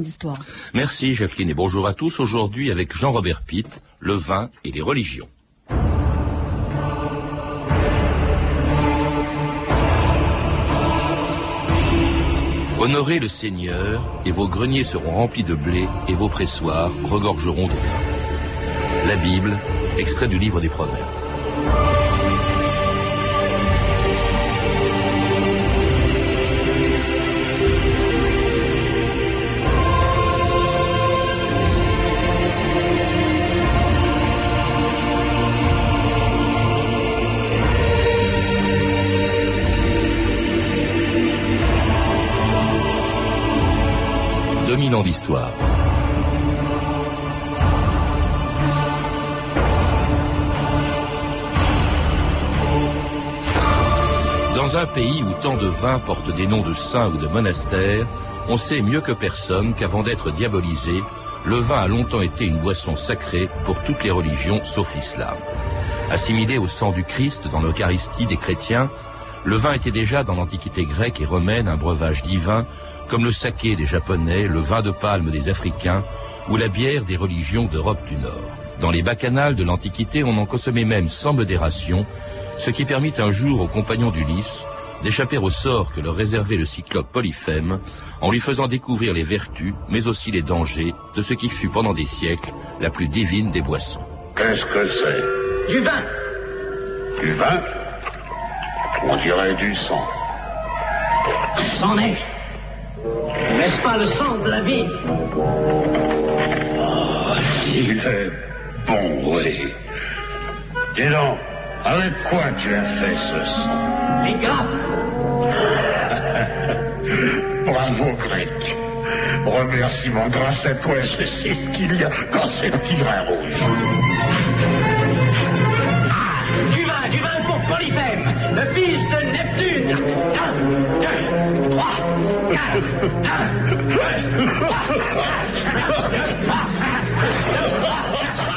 d'histoire. Merci Jacqueline et bonjour à tous. Aujourd'hui avec Jean-Robert Pitt, le vin et les religions. Honorez le Seigneur, et vos greniers seront remplis de blé, et vos pressoirs regorgeront de vin. La Bible, extrait du livre des Proverbes. Dans un pays où tant de vins portent des noms de saints ou de monastères, on sait mieux que personne qu'avant d'être diabolisé, le vin a longtemps été une boisson sacrée pour toutes les religions sauf l'islam. Assimilé au sang du Christ dans l'Eucharistie des chrétiens, le vin était déjà dans l'Antiquité grecque et romaine un breuvage divin, comme le saké des Japonais, le vin de palme des Africains ou la bière des religions d'Europe du Nord. Dans les bacchanales de l'Antiquité, on en consommait même sans modération, ce qui permit un jour aux compagnons d'Ulysse d'échapper au sort que leur réservait le cyclope Polyphème en lui faisant découvrir les vertus, mais aussi les dangers de ce qui fut pendant des siècles la plus divine des boissons. Qu'est-ce que c'est? Du vin Du vin? On dirait du sang. C'en est. N'est-ce pas le sang de la vie Il est bon, oui. Dis donc, avec quoi tu as fait ce sang Les grappes Bravo, grec. Remerciement grâce à toi, je sais ce qu'il y a dans ces petits grains rouges. Ah Du vin, du vin pour Polyphème, le fils de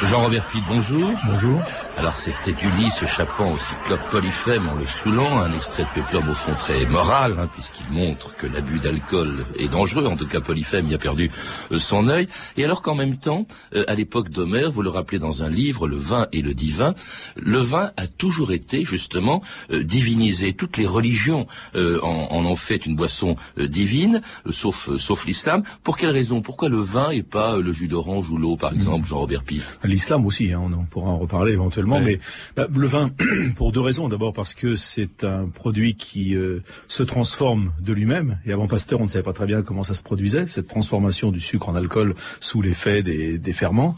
Jean-Robert Pitt, bonjour. Bonjour. Alors c'était Ulysse échappant au cyclope Polyphème en le saoulant, un extrait de péplum au fond très moral, hein, puisqu'il montre que l'abus d'alcool est dangereux. En tout cas, Polyphème y a perdu euh, son œil. Et alors qu'en même temps, euh, à l'époque d'Homère, vous le rappelez dans un livre, Le vin et le divin, le vin a toujours été justement euh, divinisé. Toutes les religions euh, en, en ont fait une boisson euh, divine, sauf sauf l'islam. Pour quelle raison? Pourquoi le vin et pas le jus d'orange ou l'eau, par exemple, Jean-Robert Pitt L'islam aussi, hein, on en pourra en reparler éventuellement. Ouais. Mais bah, le vin, pour deux raisons. D'abord parce que c'est un produit qui euh, se transforme de lui-même. Et avant Pasteur, on ne savait pas très bien comment ça se produisait, cette transformation du sucre en alcool sous l'effet des, des ferments.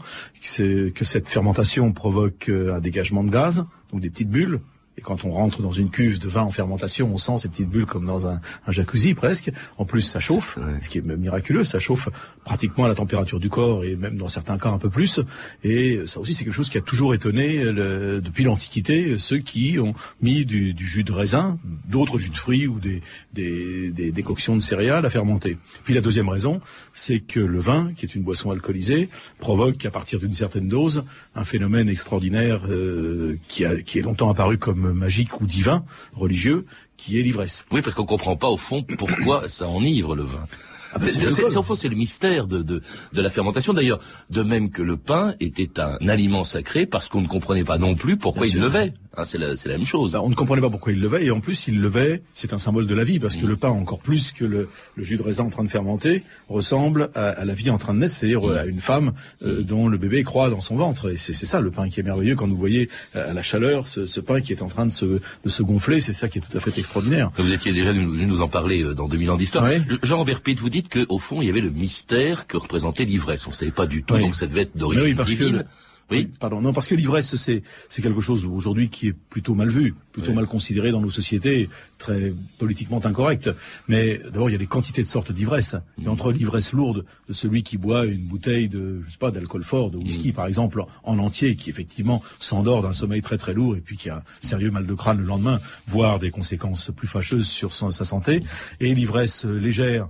Que cette fermentation provoque euh, un dégagement de gaz, donc des petites bulles. Et quand on rentre dans une cuve de vin en fermentation, on sent ces petites bulles comme dans un, un jacuzzi presque. En plus, ça chauffe, Ouais. ce qui est miraculeux. Ça chauffe pratiquement à la température du corps et même dans certains cas un peu plus. Et ça aussi, c'est quelque chose qui a toujours étonné le- depuis l'Antiquité ceux qui ont mis du, du jus de raisin, d'autres jus de fruits ou des, des, des décoctions de céréales à fermenter. Puis la deuxième raison, c'est que le vin, qui est une boisson alcoolisée, provoque à partir d'une certaine dose un phénomène extraordinaire euh, qui, a, qui est longtemps apparu comme magique ou divin, religieux, qui est l'ivresse. Oui, parce qu'on comprend pas au fond pourquoi ça enivre le vin. Ah ben, C'est- fond, le mystère de, de, de la fermentation. D'ailleurs, de même que le pain était un aliment sacré, parce qu'on ne comprenait pas non plus pourquoi Bien il sûr. levait. Hein, c'est la, c'est la même chose. Ben, on ne comprenait pas pourquoi il levait, et en plus, il levait, c'est un symbole de la vie, parce que Mm. le pain, encore plus que le, le jus de raisin en train de fermenter, ressemble à, à la vie en train de naître, c'est-à-dire Mm. euh, à une femme euh, dont le bébé croît dans son ventre. Et c'est c'est ça le pain qui est merveilleux quand vous voyez euh, à la chaleur ce, ce pain qui est en train de se, de se gonfler, c'est ça qui est tout à fait extraordinaire. Vous étiez déjà venu nous en parler euh, dans 2000 ans d'histoire. Oui. Jean-Robert Pitt, vous dites qu'au fond, il y avait le mystère que représentait l'ivresse. On ne savait pas du tout, Oui. donc ça devait être d'origine oui, parce que divine. le- Oui. Pardon. Non, parce que l'ivresse, c'est c'est quelque chose aujourd'hui qui est plutôt mal vu, plutôt Oui. mal considéré dans nos sociétés, très politiquement incorrect. Mais d'abord, il y a des quantités de sortes d'ivresse. Et entre l'ivresse lourde de celui qui boit une bouteille de, je sais pas, d'alcool fort, de whisky par exemple, en entier, qui effectivement s'endort d'un sommeil très très lourd et puis qui a un sérieux mal de crâne le lendemain, voire des conséquences plus fâcheuses sur sa santé, et l'ivresse légère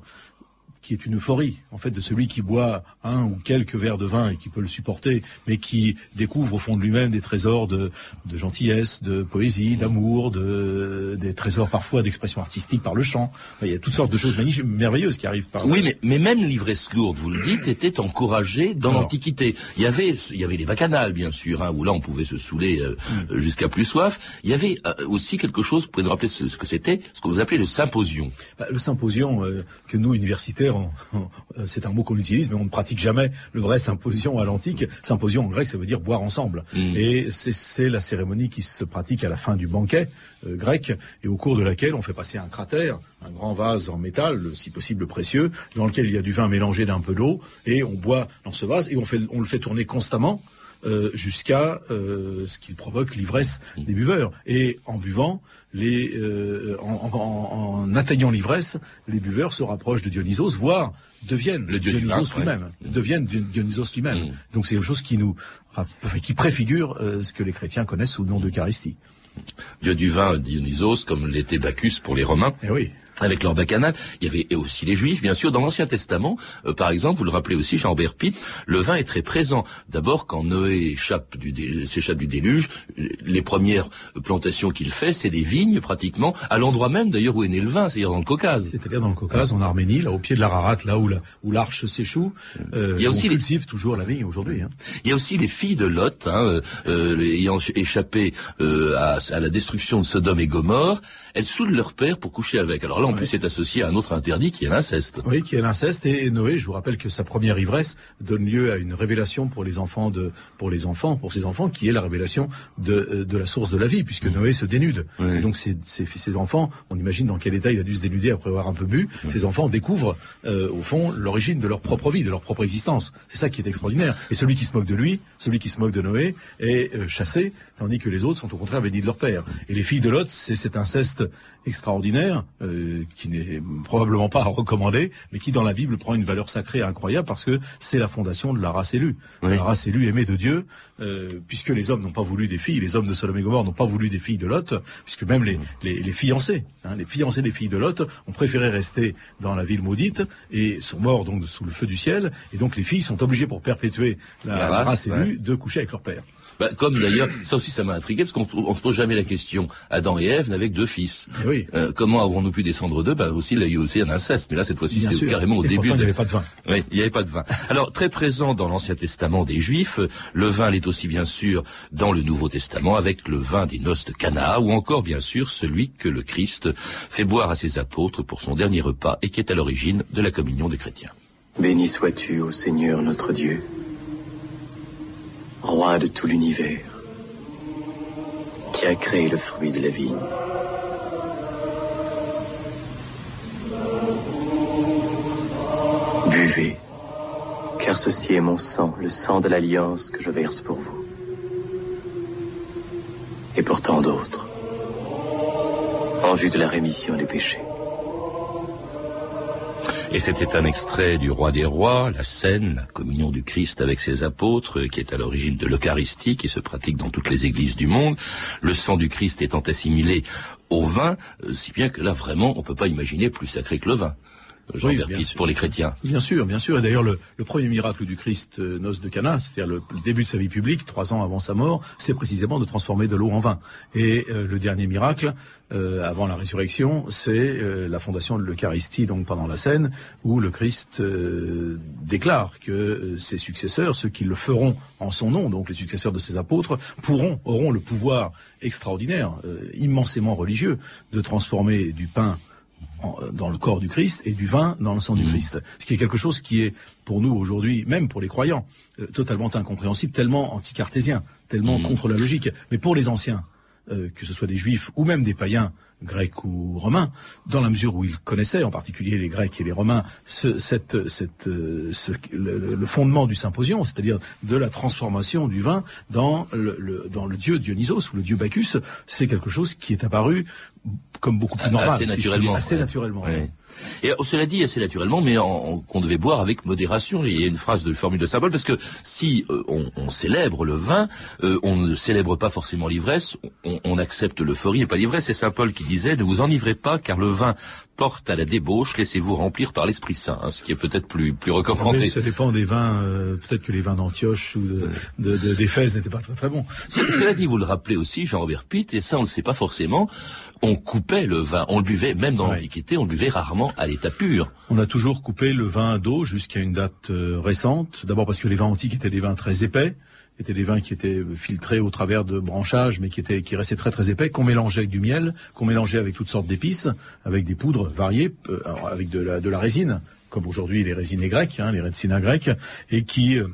qui est une euphorie, en fait, de celui qui boit un ou quelques verres de vin et qui peut le supporter, mais qui découvre au fond de lui-même des trésors de, de gentillesse, de poésie, d'amour, de, des trésors parfois d'expression artistique par le chant. Il y a toutes sortes de choses magnifiques, merveilleuses qui arrivent par Oui, mais, mais même l'ivresse lourde, vous le dites, était encouragée dans l'Antiquité. Il y avait, il y avait les bacchanales, bien sûr, hein, où là on pouvait se saouler euh, mm. jusqu'à plus soif. Il y avait euh, aussi quelque chose, vous pouvez nous rappeler ce, que c'était, ce que vous appelez le symposion. Bah, le symposion, euh, que nous, universitaires, c'est un mot qu'on utilise, mais on ne pratique jamais le vrai symposion à l'antique. Symposion en grec, ça veut dire boire ensemble. Mm. Et c'est la cérémonie qui se pratique à la fin du banquet grec, et au cours de laquelle on fait passer un cratère, un grand vase en métal, si possible précieux, dans lequel il y a du vin mélangé d'un peu d'eau, et on boit dans ce vase, et on, fait, on le fait tourner constamment. Euh, jusqu'à euh, ce qui provoque l'ivresse des buveurs. Et en buvant, les, euh, en, atteignant l'ivresse, les buveurs se rapprochent de Dionysos, voire deviennent le Dionysos lui-même, mm. deviennent Dionysos lui-même. Mm. Donc c'est quelque chose qui nous, qui préfigure ce que les chrétiens connaissent sous le nom d'Eucharistie. Dieu du vin, Dionysos, comme l'était Bacchus pour les Romains. Eh oui avec leur bacchanal. Il y avait aussi les Juifs, bien sûr. Dans l'Ancien Testament, euh, par exemple, vous le rappelez aussi, Jean-Bert Pitt, le vin est très présent. D'abord, quand Noé échappe du s'échappe du déluge, les premières plantations qu'il fait, c'est des vignes, pratiquement, à l'endroit même, d'ailleurs, où est né le vin, c'est-à-dire dans le Caucase. C'est-à-dire dans le Caucase, en Arménie, là, au pied de l'Ararat, là où l'arche s'échoue. Euh, il y a aussi on cultive toujours la vigne aujourd'hui. Hein. Il y a aussi les filles de Lot, hein, euh, euh ayant échappé euh, à, à, la destruction de Sodome et Gomorre, elles saoulent leur père pour coucher avec. Alors là, en plus, c'est associé à un autre interdit qui est l'inceste. Oui, qui est l'inceste. Et Noé, je vous rappelle que sa première ivresse donne lieu à une révélation pour les enfants de, pour les enfants, pour ses enfants, qui est la révélation de, euh, de la source de la vie, puisque Noé se dénude. Et donc ses, ses, enfants, on imagine dans quel état il a dû se dénuder après avoir un peu bu. Ses enfants découvrent, euh, au fond, l'origine de leur propre vie, de leur propre existence. C'est ça qui est extraordinaire. Et celui qui se moque de lui, celui qui se moque de Noé, est euh, chassé, tandis que les autres sont au contraire bénis de leur père. Et les filles de Lot, c'est cet inceste extraordinaire, euh, qui n'est probablement pas recommandé, mais qui dans la Bible prend une valeur sacrée incroyable parce que c'est la fondation de la race élue. La race élue aimée de Dieu, euh, puisque les hommes n'ont pas voulu des filles, les hommes de et Gomorre n'ont pas voulu des filles de Lot, puisque même les, les, les fiancés, hein, les fiancés des filles de Lot ont préféré rester dans la ville maudite et sont morts donc sous le feu du ciel, et donc les filles sont obligées pour perpétuer la, race, élue de coucher avec leur père. Bah, comme d'ailleurs, ça aussi ça m'a intrigué, parce qu'on ne se pose jamais la question. Adam et Ève n'avaient que deux fils. Eh oui. Euh, comment avons-nous pu descendre d'eux? Bah, aussi, Il y a eu aussi un inceste, mais là cette fois-ci c'était carrément au début. Il n'y avait pas de vin. Oui, il n'y avait pas de vin. Alors très présent dans l'Ancien Testament des Juifs, le vin l'est aussi bien sûr dans le Nouveau Testament avec le vin des noces de Cana, ou encore bien sûr celui que le Christ fait boire à ses apôtres pour son dernier repas et qui est à l'origine de la communion des chrétiens. Béni sois-tu, ô Seigneur notre Dieu roi de tout l'univers, qui a créé le fruit de la vigne. Buvez, car ceci est mon sang, le sang de l'alliance que je verse pour vous. Et pour tant d'autres, en vue de la rémission des péchés. Et c'était un extrait du Roi des Rois, la scène, la communion du Christ avec ses apôtres, qui est à l'origine de l'Eucharistie, qui se pratique dans toutes les églises du monde. Le sang du Christ étant assimilé au vin, euh, si bien que là vraiment, on peut pas imaginer plus sacré que le vin. Jean oui, pour les chrétiens. Bien sûr, bien sûr. Et d'ailleurs, le, premier miracle du Christ, euh, noce de Cana, c'est-à-dire le, début de sa vie publique, trois ans avant sa mort, c'est précisément de transformer de l'eau en vin. Et euh, le dernier miracle, euh, avant la résurrection, c'est la fondation de l'Eucharistie, donc pendant la scène, où le Christ déclare que ses successeurs, ceux qui le feront en son nom, donc les successeurs de ses apôtres, pourront, auront le pouvoir extraordinaire, immensément religieux, de transformer du pain dans le corps du Christ et du vin dans le sang du mmh. Christ. Ce qui est quelque chose qui est pour nous aujourd'hui, même pour les croyants, euh, totalement incompréhensible, tellement anticartésien, tellement mmh. contre la logique. Mais pour les anciens, euh, que ce soit des juifs ou même des païens, grecs ou romains, dans la mesure où ils connaissaient, en particulier les Grecs et les Romains, ce, cette, cette, euh, le, fondement du symposion, c'est-à-dire de la transformation du vin dans le, dans le dieu Dionysos ou le dieu Bacchus, c'est quelque chose qui est apparu comme beaucoup plus normal. Assez naturellement. assez naturellement. Et oh, cela dit assez naturellement, mais qu'on devait boire avec modération. Il y a une phrase de formule de symbole parce que si euh, on, célèbre le vin, euh, on ne célèbre pas forcément l'ivresse, on, on accepte l'euphorie et pas l'ivresse. C'est saint Paul qui disait ne vous enivrez pas car le vin porte à la débauche, laissez-vous remplir par l'Esprit Saint, hein, ce qui est peut-être plus, plus recommandé. Mais ça dépend des vins. euh, Peut-être que les vins d'Antioche ou de, de, de- d'Éphèse n'étaient pas très très bons. Cela dit, vous le rappelez aussi, Jean-Robert Pitt, et ça on ne le sait pas forcément, on coupait le vin, on le buvait, même dans Ouais. l'Antiquité, on le buvait rarement à l'état pur. On a toujours coupé le vin d'eau jusqu'à une date euh, récente. D'abord parce que les vins antiques étaient des vins très épais, étaient des vins qui étaient filtrés au travers de branchages, mais qui étaient qui restaient très très épais, qu'on mélangeait avec du miel, qu'on mélangeait avec toutes sortes d'épices, avec des poudres variées, euh, avec de la, de la résine, comme aujourd'hui les résinés grecs, hein, les retsina grecs, et qui euh,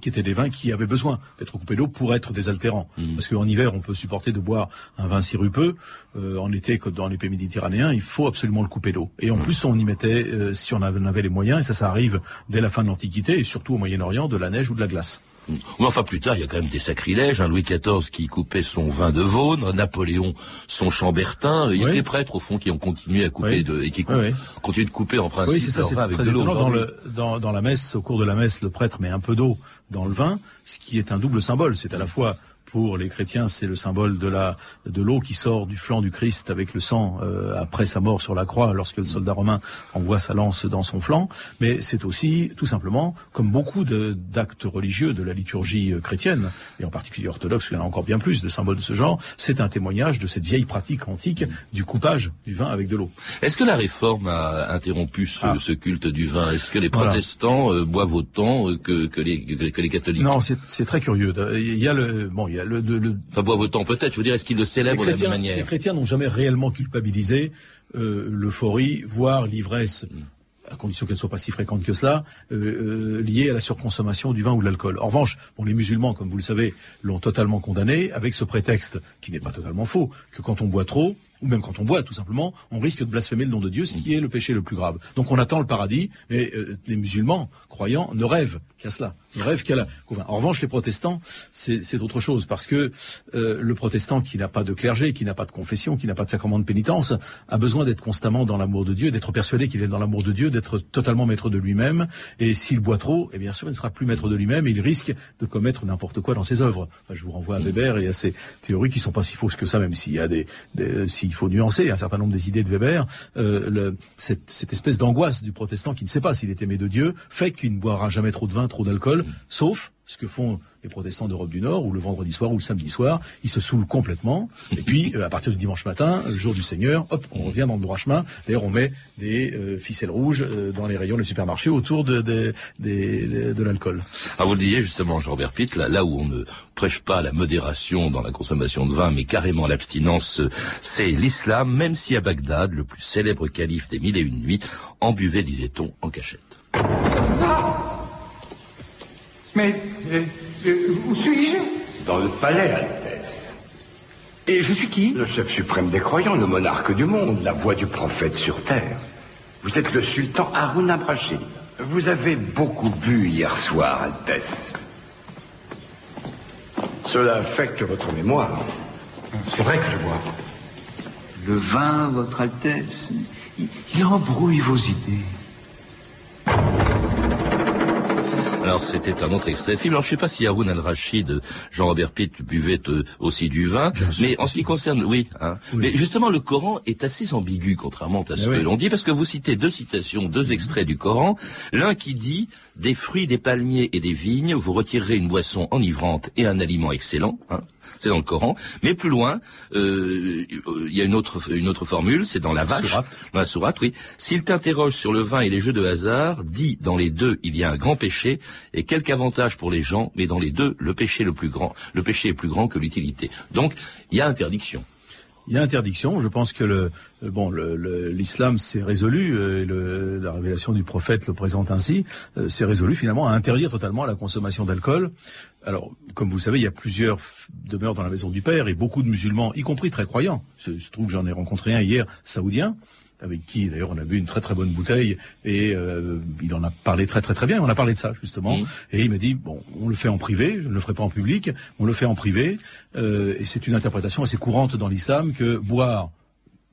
qui étaient des vins qui avaient besoin d'être coupés d'eau pour être désaltérants. Parce qu'en hiver, on peut supporter de boire un vin sirupeux. Euh, en été, comme dans les pays méditerranéens, il faut absolument le couper d'eau. Et en plus, on y mettait, euh, si on avait, on avait les moyens, et ça, ça arrive dès la fin de l'Antiquité, et surtout au Moyen-Orient, de la neige ou de la glace. Mais enfin, plus tard, il y a quand même des sacrilèges. hein. Louis XIV qui coupait son vin de Vaune, Napoléon son chambertin. Il y a que les prêtres, au fond, qui ont continué à couper Oui. de, et qui oui. continuent de couper en principe Oui, c'est ça, leur c'est vin avec de l'eau. le, dans, dans la messe, au cours de la messe, le prêtre met un peu d'eau dans le vin, ce qui est un double symbole. C'est à la fois pour les chrétiens, c'est le symbole de la de l'eau qui sort du flanc du Christ avec le sang euh, après sa mort sur la croix, lorsque le soldat romain envoie sa lance dans son flanc. Mais c'est aussi, tout simplement, comme beaucoup d'actes religieux de la liturgie euh, chrétienne, et en particulier orthodoxe, il y en a encore bien plus de symboles de ce genre, c'est un témoignage de cette vieille pratique antique du coupage du vin avec de l'eau. Est-ce que la réforme a interrompu ce, Ah. ce culte du vin? Est-ce que les Voilà. protestants euh, boivent autant euh, que, que, les, que, les catholiques? Non, c'est c'est très curieux. Il y a le bon, il y a le, le- le- Enfin, boivent autant peut-être. Je veux dire, est-ce qu'ils le les célèbrent de la même manière les chrétiens n'ont jamais réellement culpabilisé euh, l'euphorie, voire l'ivresse, à condition qu'elle soit pas si fréquente que cela, euh, euh, liée à la surconsommation du vin ou de l'alcool. En revanche, bon, les musulmans, comme vous le savez, l'ont totalement condamné avec ce prétexte qui n'est pas totalement faux, que quand on boit trop, ou même quand on boit tout simplement, on risque de blasphémer le nom de Dieu, ce qui est le péché le plus grave. Donc on attend le paradis, mais euh, les musulmans croyants ne rêvent qu'à cela, ne rêvent. En revanche, les protestants, c'est autre chose, parce que euh, le protestant qui n'a pas de clergé, qui n'a pas de confession, qui n'a pas de sacrement de pénitence, a besoin d'être constamment dans l'amour de Dieu, d'être persuadé qu'il est dans l'amour de Dieu, d'être totalement maître de lui-même. Et s'il boit trop, eh bien sûr, il ne sera plus maître de lui-même et il risque de commettre n'importe quoi dans ses œuvres. Enfin, je vous renvoie à Weber et à ses théories qui sont pas si fausses que ça, même s'il y a des, des- s'il faut nuancer un certain nombre des idées de Weber. Euh, le- cette, cette espèce d'angoisse du protestant qui ne sait pas s'il est aimé de Dieu fait qu'il ne boira jamais trop de vin, trop d'alcool, sauf ce que font les protestants d'Europe du Nord, ou le vendredi soir, ou le samedi soir, ils se saoulent complètement, et puis euh, à partir du dimanche matin, le jour du Seigneur, hop, on revient dans le droit chemin, d'ailleurs on met des euh, ficelles rouges euh, dans les rayons des supermarchés autour de, de, des- de, de l'alcool. Ah, vous le disiez justement, Jean-Robert Pitt, là, là où on ne prêche pas la modération dans la consommation de vin, mais carrément l'abstinence, c'est l'islam, même si à Bagdad, le plus célèbre calife des mille et une nuits, en buvait, disait-on, en cachette. Mais euh, euh, où suis-je? Dans le palais, Altesse. Et je suis qui? Le chef suprême des croyants, le monarque du monde, la voix du prophète sur terre. Vous êtes le sultan Haroun Abrachid. Vous avez beaucoup bu hier soir, Altesse. Cela affecte votre mémoire. C'est vrai que je bois. Le vin, Votre Altesse, il, il embrouille vos idées. Alors c'était un autre extrait film. Alors je sais pas si Haroun al-Rachid, Jean-Robert Pitt buvait euh, aussi du vin, mais en ce qui concerne, oui, hein. mais justement le Coran est assez ambigu contrairement à ce Eh que oui. l'on dit, parce que vous citez deux citations, deux extraits du Coran. L'un qui dit des fruits, des palmiers et des vignes, vous retirerez une boisson enivrante et un aliment excellent. Hein. C'est dans le Coran. Mais plus loin, euh, il y a une autre une autre formule, c'est dans la vache, Sourate. dans la sourate, oui. S'il t'interroge sur le vin et les jeux de hasard, dis dans les deux il y a un grand péché et quelque avantage pour les gens, mais dans les deux le péché le plus grand, le péché est plus grand que l'utilité. Donc il y a interdiction. Il y a interdiction. Je pense que le euh, bon, le- le- l'islam s'est résolu. euh, le- la révélation du prophète le présente ainsi. euh, s'est résolu finalement à interdire totalement la consommation d'alcool. Alors, comme vous le savez, il y a plusieurs demeures dans la maison du père et beaucoup de musulmans, y compris très croyants. Je, je trouve que j'en ai rencontré un hier, saoudien, avec qui d'ailleurs on a bu une très très bonne bouteille et euh, il en a parlé très très très bien. On a parlé de ça justement et il m'a dit bon, on le fait en privé, je ne le ferai pas en public, on le fait en privé euh, et c'est une interprétation assez courante dans l'islam que boire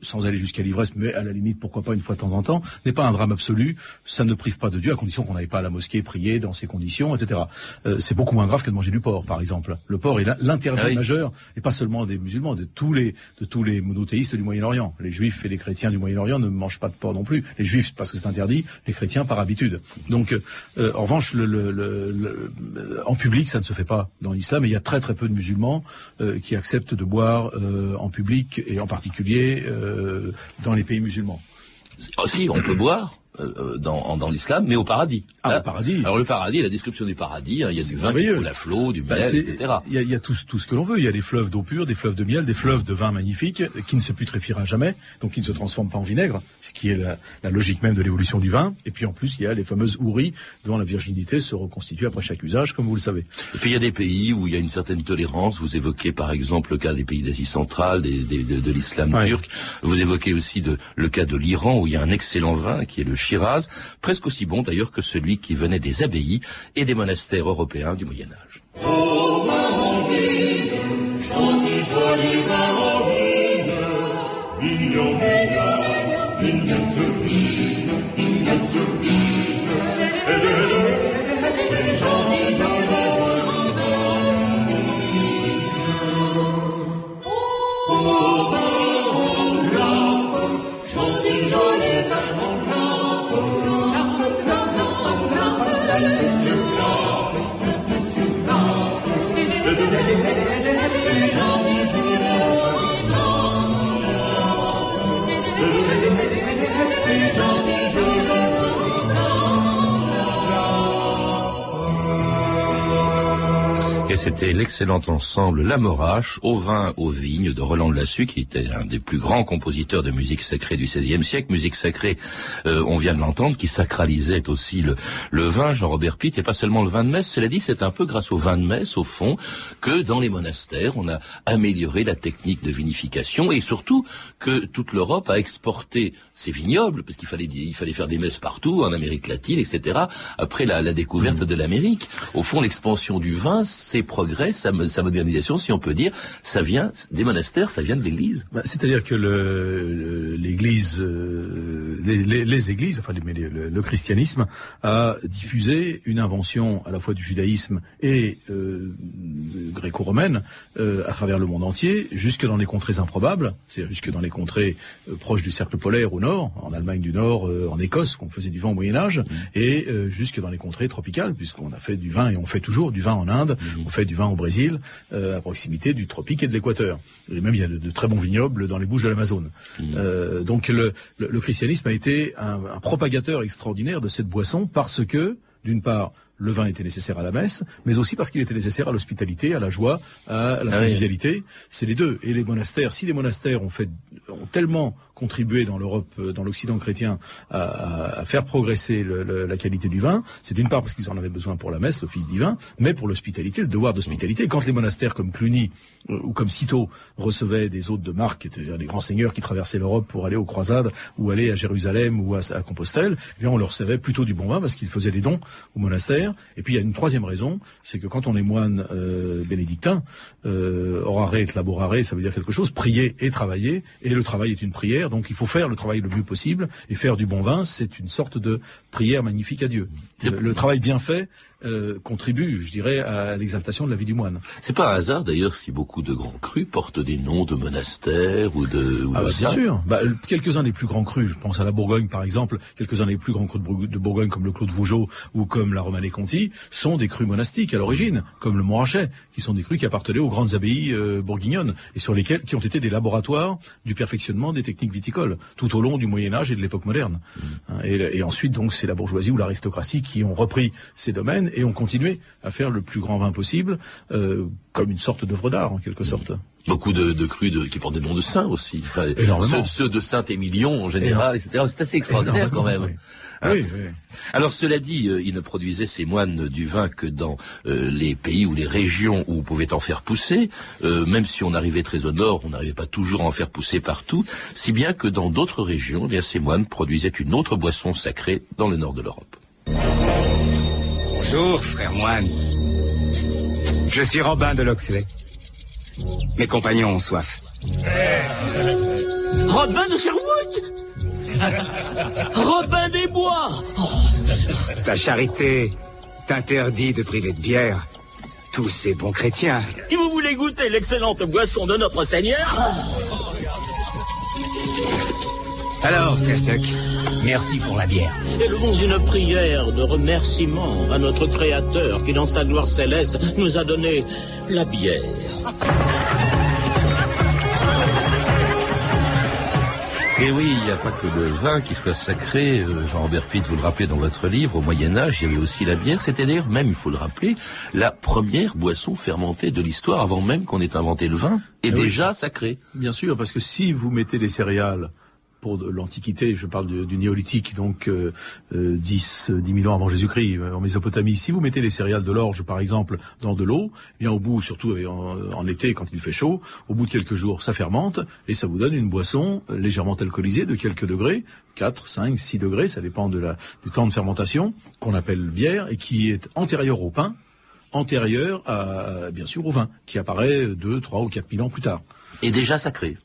sans aller jusqu'à l'ivresse, mais à la limite, pourquoi pas une fois de temps en temps, n'est pas un drame absolu. Ça ne prive pas de Dieu, à condition qu'on n'aille pas à la mosquée prier dans ces conditions, etc. Euh, c'est beaucoup moins grave que de manger du porc, par exemple. Le porc est l'interdit Ah oui. majeur, et pas seulement des musulmans, de tous les de tous les monothéistes du Moyen-Orient. Les juifs et les chrétiens du Moyen-Orient ne mangent pas de porc non plus. Les juifs parce que c'est interdit, les chrétiens par habitude. Donc, euh, en revanche, le, le- le- le- en public, ça ne se fait pas dans l'islam, et il y a très très peu de musulmans euh, qui acceptent de boire euh, en public et en particulier euh, dans les pays musulmans. Ah, si, on peut boire euh, euh, dans, en- dans l'islam, mais au paradis. Ah, Là, au paradis. Alors le paradis, la description du paradis, hein, il y a du vin qui coule à flot, du Bah, miel, etc. Il y a, il y a tout, ce- tout ce que l'on veut. Il y a des fleuves d'eau pure, des fleuves de miel, des fleuves de vin magnifiques euh, qui ne se putréfieront jamais, donc qui ne se transforment pas en vinaigre, ce qui est la, la logique même de l'évolution du vin. Et puis en plus, il y a les fameuses houris dont la virginité se reconstitue après chaque usage, comme vous le savez. Et puis il y a des pays où il y a une certaine tolérance. Vous évoquez par exemple le cas des pays d'Asie centrale, des, des- de, de l'islam Ouais. turc. Vous évoquez aussi de, le cas de l'Iran où il y a un excellent vin qui est le Presque aussi bon d'ailleurs que celui qui venait des abbayes et des monastères européens du Moyen Âge. C'était l'excellent ensemble L'Amorache, au vin, aux vignes de Roland de Lassus, qui était un des plus grands compositeurs de musique sacrée du XVIe siècle. Musique sacrée, euh, on vient de l'entendre, qui sacralisait aussi le, le vin. Jean-Robert Pitt, et pas seulement le vin de messe. Cela dit, c'est un peu grâce au vin de messe, au fond, que dans les monastères, on a amélioré la technique de vinification et surtout que toute l'Europe a exporté ses vignobles, parce qu'il fallait, il fallait faire des messes partout, en Amérique latine, etc., après la, la découverte de l'Amérique. Au fond, l'expansion du vin, ses progrès, sa, mo- sa modernisation, si on peut dire, ça vient des monastères, ça vient de l'Église. Bah, C'est-à-dire que le- le- l'Église, euh, les, les- les églises, enfin les- le, le christianisme a diffusé une invention à la fois du judaïsme et euh, gréco-romaine euh, à travers le monde entier, jusque dans les contrées improbables, c'est-à-dire jusque dans les contrées euh, proches du cercle polaire au nord, en Allemagne du Nord, en Écosse, qu'on faisait du vin au Moyen Âge, et euh, jusque dans les contrées tropicales, puisqu'on a fait du vin et on fait toujours du vin en Inde, on fait du vin au Brésil, euh, à proximité du tropique et de l'équateur. Et même il y a de, de très bons vignobles dans les Bouches de l'Amazone. Euh, donc le, le- le christianisme a été un, un propagateur extraordinaire de cette boisson parce que, d'une part, le vin était nécessaire à la messe, mais aussi parce qu'il était nécessaire à l'hospitalité, à la joie, à la Ah oui. convivialité. C'est les deux. Et les monastères, si les monastères ont fait, ont tellement contribué dans l'Europe, euh, dans l'Occident chrétien, à, faire progresser la qualité du vin, c'est d'une part parce qu'ils en avaient besoin pour la messe, l'office divin, mais pour l'hospitalité, le devoir d'hospitalité. Quand les monastères comme Cluny euh, ou comme Cîteaux recevaient des hôtes de marque, qui étaient des grands seigneurs qui traversaient l'Europe pour aller aux croisades ou aller à Jérusalem ou à, Compostelle, eh bien on leur servait plutôt du bon vin parce qu'ils faisaient des dons au monastère. Et puis il y a une troisième raison, c'est que quand on est moine euh, bénédictin, euh, orare et laborare, ça veut dire quelque chose, prier et travailler, et travail est une prière, donc il faut faire le travail le mieux possible, et faire du bon vin, c'est une sorte de prière magnifique à Dieu. Le, le travail bien fait euh, contribue, je dirais, à l'exaltation de la vie du moine. C'est pas un hasard d'ailleurs si beaucoup de grands crus portent des noms de monastères ou de, ou Ah bah, bien sûr. Bah, euh, quelques-uns des plus grands crus, je pense à la Bourgogne par exemple, quelques-uns des plus grands crus de Bourg- de Bourgogne comme le Clos de Vougeot ou comme la Romanée Conti sont des crus monastiques à l'origine, comme le Montrachet, qui sont des crus qui appartenaient aux grandes abbayes euh, bourguignonnes et sur lesquels qui ont été des laboratoires du perfectionnement des techniques viticoles tout au long du Moyen Âge et de l'époque moderne. Hein, Et, et ensuite donc c'est la bourgeoisie ou l'aristocratie qui ont repris ces domaines et ont continué à faire le plus grand vin possible, euh, comme une sorte d'œuvre d'art en quelque sorte. Beaucoup de, de crus de, qui portent des noms de saints aussi. Enfin, Énormément. Ceux, ceux de Saint-Émilion en général, etc. C'est assez extraordinaire quand même. Oui. Hein. Oui, oui. Alors cela dit, euh, il ne produisait ces moines du vin que dans euh, les pays ou les régions où on pouvait en faire pousser. Euh, même si on arrivait très au nord, on n'arrivait pas toujours à en faire pousser partout. Si bien que dans d'autres régions, eh bien, ces moines produisaient une autre boisson sacrée dans le nord de l'Europe. Bonjour, frère moine. Je suis Robin de Loxley. Mes compagnons ont soif. Robin de Sherwood Robin des Bois Ta charité t'interdit de priver de bière tous ces bons chrétiens. Si vous voulez goûter l'excellente boisson de notre Seigneur... Alors, frère Tuck, Merci pour la bière. Élevons une prière de remerciement à notre Créateur qui, dans sa gloire céleste, nous a donné la bière. Et oui, il n'y a pas que le vin qui soit sacré. euh, Jean-Robert Pitt, vous le rappelez dans votre livre, au Moyen Âge, il y avait aussi la bière. C'était d'ailleurs même, il faut le rappeler, la première boisson fermentée de l'histoire avant même qu'on ait inventé le vin, et oui. déjà sacré. Bien sûr, parce que si vous mettez des céréales pour l'Antiquité, je parle du néolithique, donc euh, euh, 10, euh, 10 000 ans avant Jésus-Christ, euh, en Mésopotamie, si vous mettez des céréales de l'orge, par exemple, dans de l'eau, eh bien au bout, surtout en, en été, quand il fait chaud, au bout de quelques jours, ça fermente, et ça vous donne une boisson légèrement alcoolisée de quelques degrés, 4, 5, 6 degrés, ça dépend de la, du temps de fermentation, qu'on appelle bière, et qui est antérieure au pain, antérieure à, bien sûr, au vin, qui apparaît 2, 3 ou 4 000 ans plus tard Et déjà sacré.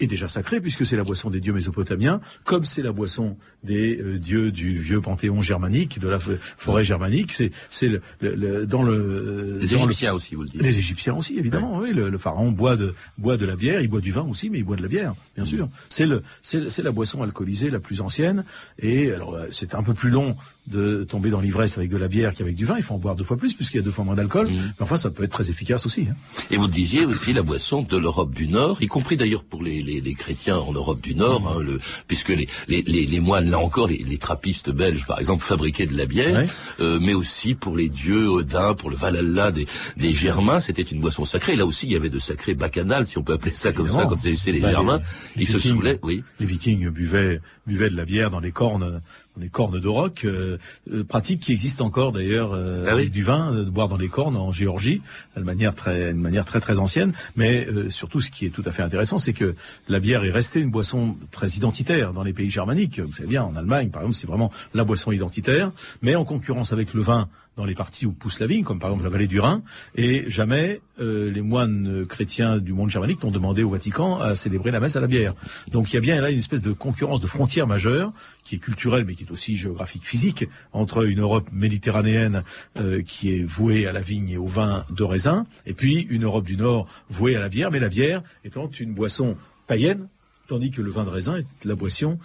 Est déjà sacré puisque c'est la boisson des dieux mésopotamiens, comme c'est la boisson des euh, dieux du vieux panthéon germanique, de la forêt germanique. C'est c'est le, le- le- dans le Les dans le- Égyptiens aussi, vous le dites. les Égyptiens aussi, évidemment. Oui, le, le pharaon boit de boit de la bière, il boit du vin aussi, mais il boit de la bière, bien sûr. C'est le c'est c'est la boisson alcoolisée la plus ancienne. Et alors euh, c'est un peu plus long de tomber dans l'ivresse avec de la bière qu'avec du vin. Il faut en boire deux fois plus puisqu'il y a deux fois moins d'alcool. Mhm. Mais enfin, ça peut être très efficace aussi. hein. Et vous disiez aussi, la boisson de l'Europe du Nord, y compris d'ailleurs pour les, les, les chrétiens en Europe du Nord, hein, le, puisque les, les, moines, là encore, les, les trappistes belges, par exemple, fabriquaient de la bière, Ouais. euh, mais aussi pour les dieux Odin, pour le Valhalla des, des Germains, c'était une boisson sacrée. Là aussi, il y avait de sacrés bacchanales, si on peut appeler ça comme ça, quand c'est les Bah, Germains. les Ils se Vikings. saoulaient, oui. Les Vikings buvaient, buvaient de la bière dans les cornes, les cornes de roc, euh, euh, pratique qui existe encore d'ailleurs euh, Ah oui avec du vin, euh, de boire dans les cornes en Géorgie, de manière très, une manière très très ancienne. Mais euh, surtout, ce qui est tout à fait intéressant, c'est que la bière est restée une boisson très identitaire dans les pays germaniques. Vous savez bien, en Allemagne, par exemple, c'est vraiment la boisson identitaire, mais en concurrence avec le vin dans les parties où pousse la vigne, comme par exemple la vallée du Rhin, et jamais euh, les moines chrétiens du monde germanique n'ont demandé au Vatican à célébrer la messe à la bière. Donc il y a bien là une espèce de concurrence de frontière majeure, qui est culturelle mais qui est aussi géographique, physique, entre une Europe méditerranéenne euh, qui est vouée à la vigne et au vin de raisin, et puis une Europe du Nord vouée à la bière, mais la bière étant une boisson païenne, tandis que le vin de raisin est la boisson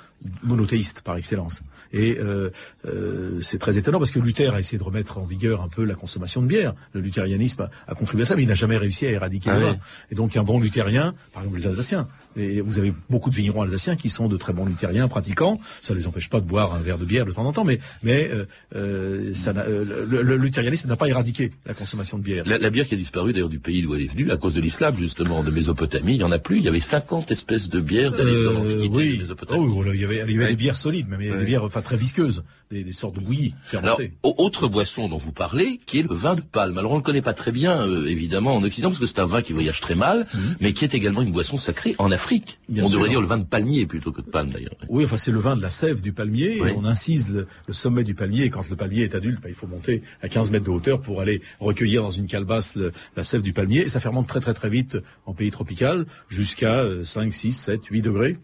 monothéiste par excellence. Et euh, euh, c'est très étonnant parce que Luther a essayé de remettre en vigueur un peu la consommation de bière. Le luthérianisme a, a contribué à ça, mais il n'a jamais réussi à éradiquer Ah le oui. vin. Et donc un bon luthérien, par exemple les Alsaciens, et vous avez beaucoup de vignerons alsaciens qui sont de très bons luthériens pratiquants. Ça ne les empêche pas de boire un verre de bière de temps en temps, mais mais euh, euh, ça euh, le, le luthérianisme n'a pas éradiqué la consommation de bière. La, la bière qui a disparu d'ailleurs du pays d'où elle est venue, à cause de l'islam justement, de Mésopotamie, il y en a plus. Il y avait 50 espèces de bières dans l'Antiquité de oui, Mésopotamie. Oh, il y avait, il y avait Ouais. des bières solides, mais il y avait Ouais. des bières enfin très visqueuses, des, des sortes de bouillies Alors, fermentées. autre boisson dont vous parlez, qui est le vin de palme. Alors, on le connaît pas très bien, évidemment, en Occident, parce que c'est un vin qui voyage très mal, mais qui est également une boisson sacrée en Afrique. On sûr. devrait dire le vin de palmier plutôt que de palme, d'ailleurs. Oui, enfin c'est le vin de la sève du palmier. Oui. Et on incise le, le sommet du palmier. Et quand le palmier est adulte, bah, il faut monter à 15 mètres de hauteur pour aller recueillir dans une calebasse le- la sève du palmier. Et ça fermente très très très vite en pays tropical, jusqu'à euh, 5, 6, 7, 8 degrés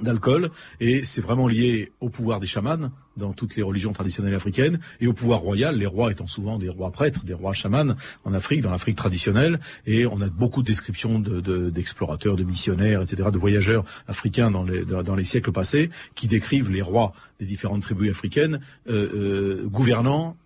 d'alcool. Et c'est vraiment lié au pouvoir des chamans dans toutes les religions traditionnelles africaines et au pouvoir royal, les rois étant souvent des rois prêtres, des rois chamans en Afrique, dans l'Afrique traditionnelle. Et on a beaucoup de descriptions de- de- d'explorateurs, de, missionnaires, etc., de voyageurs africains dans les, siècles passés qui décrivent les rois des différentes tribus africaines euh, euh, gouvernant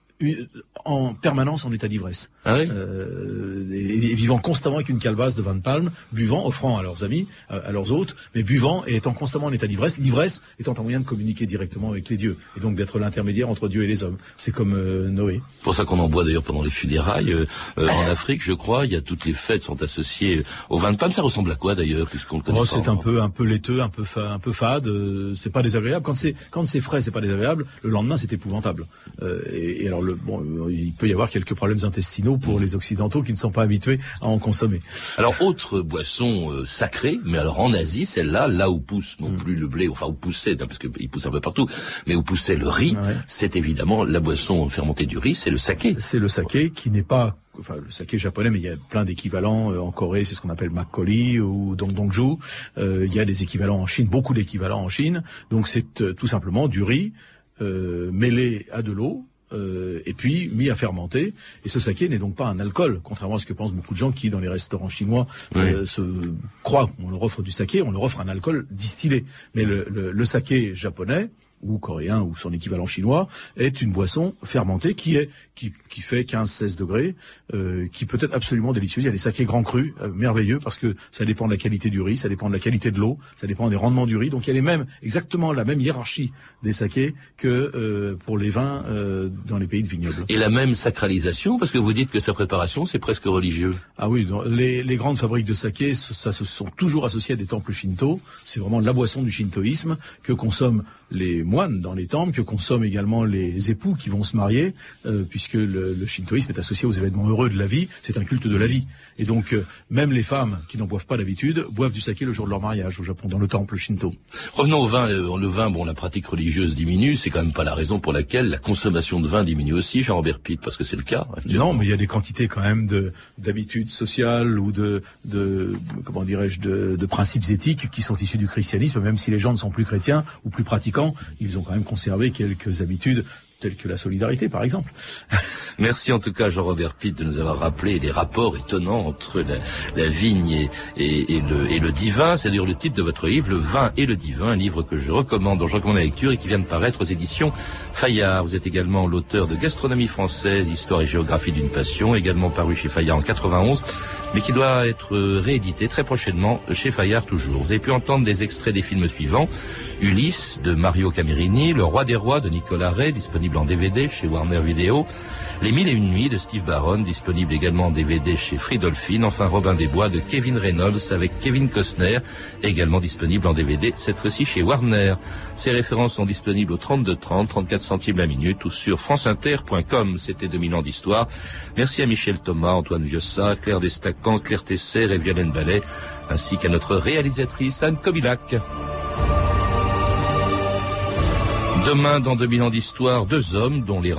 en permanence en état d'ivresse Ah oui euh, et, et vivant constamment avec une calebasse de vin de palme, buvant, offrant à leurs amis, à, à leurs hôtes, mais buvant et étant constamment en état d'ivresse, l'ivresse étant un moyen de communiquer directement avec les dieux, et donc d'être l'intermédiaire entre Dieu et les hommes. C'est comme euh, Noé. C'est pour ça qu'on en boit d'ailleurs pendant les funérailles. Euh, euh, en Afrique, je crois, il y a toutes les fêtes sont associées au vin de palme. Ça ressemble à quoi d'ailleurs, puisqu'on le connaît Oh, c'est un peu un peu laiteux, un peu fa- un peu fade. euh, c'est pas désagréable. Quand c'est quand c'est frais, c'est pas désagréable. Le lendemain, c'est épouvantable. Euh, et, et alors le, bon, il peut y avoir quelques problèmes intestinaux pour les Occidentaux qui ne sont pas habitués à en consommer. Alors, autre boisson euh, sacrée, mais alors en Asie, celle-là, là où pousse non plus le blé, enfin où poussait, parce qu'il pousse un peu partout, mais où poussait le riz, Ouais. c'est évidemment la boisson fermentée du riz, c'est le saké. C'est le saké qui n'est pas enfin le saké japonais, mais il y a plein d'équivalents euh, en Corée, c'est ce qu'on appelle makgeolli ou dongdongju. Euh, il y a des équivalents en Chine, beaucoup d'équivalents en Chine. Donc c'est euh, tout simplement du riz euh, mêlé à de l'eau. Euh, et puis mis à fermenter. Et ce saké n'est donc pas un alcool, contrairement à ce que pensent beaucoup de gens qui, dans les restaurants chinois, euh, se croient qu'on leur offre du saké, on leur offre un alcool distillé. Mais le, le, le saké japonais ou coréen ou son équivalent chinois est une boisson fermentée qui est qui, qui fait 15-16 degrés, euh, qui peut être absolument délicieuse. Il y a des sakés grands crus euh, merveilleux parce que ça dépend de la qualité du riz, ça dépend de la qualité de l'eau, ça dépend des rendements du riz. Donc il y a les mêmes exactement la même hiérarchie des sakés que euh, pour les vins dans les pays de vignobles. Et la même sacralisation, parce que vous dites que sa préparation, c'est presque religieux. Ah oui, les, les grandes fabriques de saké, ça se sont toujours associées à des temples shinto. C'est vraiment la boisson du shintoïsme que consomment les moines dans les temples, que consomment également les époux qui vont se marier, euh, puisque le, le shintoïsme est associé aux événements heureux de la vie. C'est un culte de la vie. Et donc, euh, même les femmes qui n'en boivent pas d'habitude boivent du saké le jour de leur mariage au Japon, dans le temple shinto. Revenons au vin. Euh, Le vin, bon, la pratique religieuse diminue, c'est quand même pas la raison pour laquelle la consommation de vin diminue aussi, Jean-Robert Pitt, parce que c'est le cas. Non, mais il y a des quantités quand même de d'habitudes sociales ou de, de comment dirais-je de, de principes éthiques qui sont issus du christianisme, même si les gens ne sont plus chrétiens ou plus pratiquants, ils ont quand même conservé quelques habitudes telles que la solidarité, par exemple. Merci en tout cas Jean-Robert Pitt de nous avoir rappelé les rapports étonnants entre la, la vigne et, et- et le, et le divin. C'est d'ailleurs le titre de votre livre, Le vin et le divin, un livre que je recommande, dont je recommande la lecture et qui vient de paraître aux éditions Fayard. Vous êtes également l'auteur de Gastronomie française, Histoire et géographie d'une passion, également paru chez Fayard en 91, mais qui doit être réédité très prochainement chez Fayard toujours. Vous avez pu entendre des extraits des films suivants. Ulysse de Mario Camerini, Le Roi des Rois de Nicolas Ray, disponible en DVD chez Warner Video, Les Mille et Une Nuits de Steve Barron, disponible également en DVD chez Fridolfin, enfin Robin des Bois de Kevin Reynolds avec Kevin Costner, également disponible en DVD, cette fois-ci chez Warner. Ces références sont disponibles au 32 30, 34 centimes la minute ou sur franceinter.com. C'était 2000 ans d'histoire. Merci à Michel Thomas, Antoine Viossa, Claire Destacan, Claire Tesser et Violaine Ballet, ainsi qu'à notre réalisatrice Anne Kobilac. Demain, dans 2000 ans d'histoire, deux hommes dont les